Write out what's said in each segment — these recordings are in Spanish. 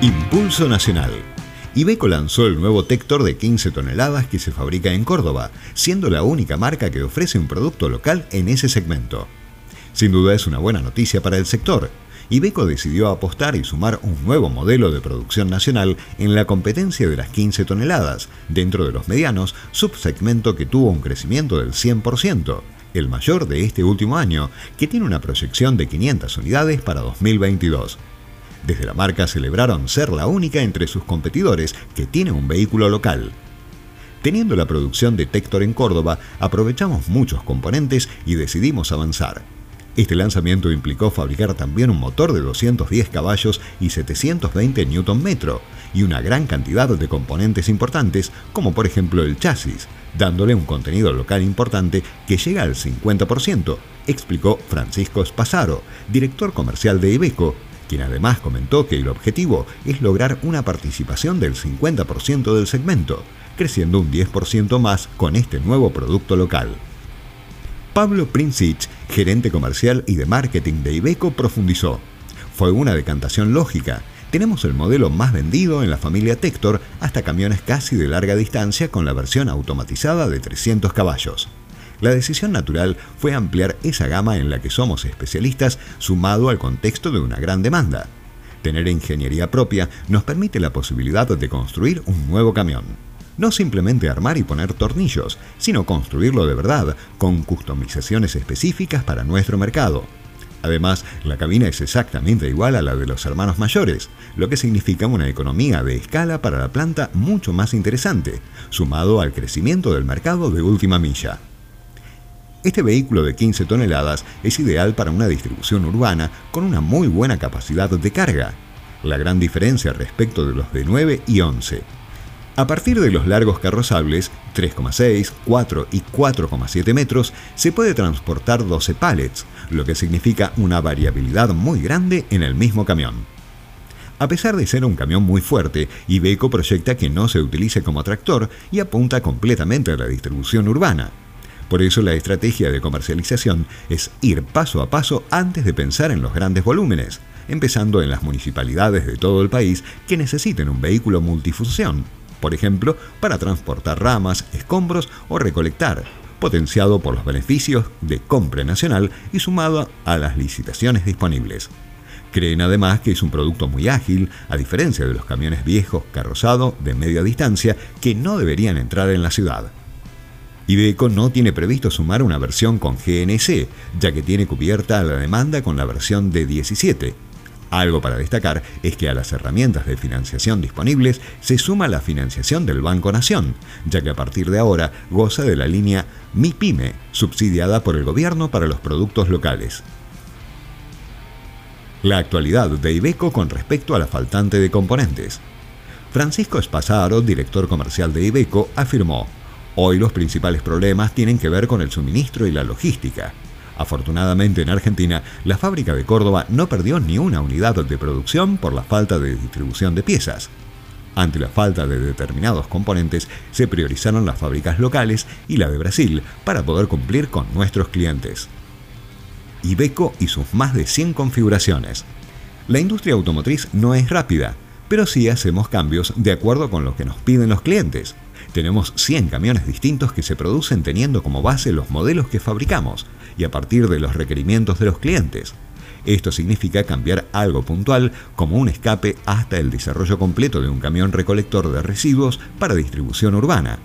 Impulso Nacional. Ibeco lanzó el nuevo Tector de 15 toneladas que se fabrica en Córdoba, siendo la única marca que ofrece un producto local en ese segmento. Sin duda es una buena noticia para el sector. Ibeco decidió apostar y sumar un nuevo modelo de producción nacional en la competencia de las 15 toneladas, dentro de los medianos, subsegmento que tuvo un crecimiento del 100%, el mayor de este último año, que tiene una proyección de 500 unidades para 2022. Desde la marca celebraron ser la única entre sus competidores que tiene un vehículo local. Teniendo la producción de Tector en Córdoba, aprovechamos muchos componentes y decidimos avanzar. Este lanzamiento implicó fabricar también un motor de 210 caballos y 720 Nm y una gran cantidad de componentes importantes, como por ejemplo el chasis, dándole un contenido local importante que llega al 50%, explicó Francisco Spasaro, director comercial de Ibeco, quien además comentó que el objetivo es lograr una participación del 50% del segmento, creciendo un 10% más con este nuevo producto local. Pablo Princich, gerente comercial y de marketing de Ibeco, profundizó. Fue una decantación lógica. Tenemos el modelo más vendido en la familia Tector hasta camiones casi de larga distancia con la versión automatizada de 300 caballos. La decisión natural fue ampliar esa gama en la que somos especialistas sumado al contexto de una gran demanda. Tener ingeniería propia nos permite la posibilidad de construir un nuevo camión. No simplemente armar y poner tornillos, sino construirlo de verdad, con customizaciones específicas para nuestro mercado. Además, la cabina es exactamente igual a la de los hermanos mayores, lo que significa una economía de escala para la planta mucho más interesante, sumado al crecimiento del mercado de última milla. Este vehículo de 15 toneladas es ideal para una distribución urbana con una muy buena capacidad de carga, la gran diferencia respecto de los de 9 y 11. A partir de los largos carrozables, 3,6, 4 y 4,7 metros, se puede transportar 12 pallets, lo que significa una variabilidad muy grande en el mismo camión. A pesar de ser un camión muy fuerte, Iveco proyecta que no se utilice como tractor y apunta completamente a la distribución urbana. Por eso la estrategia de comercialización es ir paso a paso antes de pensar en los grandes volúmenes, empezando en las municipalidades de todo el país que necesiten un vehículo multifunción, por ejemplo, para transportar ramas, escombros o recolectar, potenciado por los beneficios de compra nacional y sumado a las licitaciones disponibles. Creen además que es un producto muy ágil, a diferencia de los camiones viejos carrozados de media distancia que no deberían entrar en la ciudad. Ibeco no tiene previsto sumar una versión con GNC, ya que tiene cubierta la demanda con la versión de 17. Algo para destacar es que a las herramientas de financiación disponibles se suma la financiación del Banco Nación, ya que a partir de ahora goza de la línea MIPYME, subsidiada por el gobierno para los productos locales. La actualidad de Ibeco con respecto a la faltante de componentes. Francisco Espasaro, director comercial de Ibeco, afirmó, Hoy los principales problemas tienen que ver con el suministro y la logística. Afortunadamente en Argentina, la fábrica de Córdoba no perdió ni una unidad de producción por la falta de distribución de piezas. Ante la falta de determinados componentes, se priorizaron las fábricas locales y la de Brasil para poder cumplir con nuestros clientes. Ibeco y sus más de 100 configuraciones. La industria automotriz no es rápida, pero sí hacemos cambios de acuerdo con lo que nos piden los clientes. Tenemos 100 camiones distintos que se producen teniendo como base los modelos que fabricamos y a partir de los requerimientos de los clientes. Esto significa cambiar algo puntual como un escape hasta el desarrollo completo de un camión recolector de residuos para distribución urbana.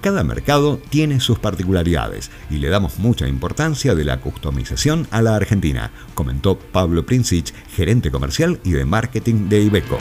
Cada mercado tiene sus particularidades y le damos mucha importancia de la customización a la Argentina, comentó Pablo Princich, gerente comercial y de marketing de Ibeco.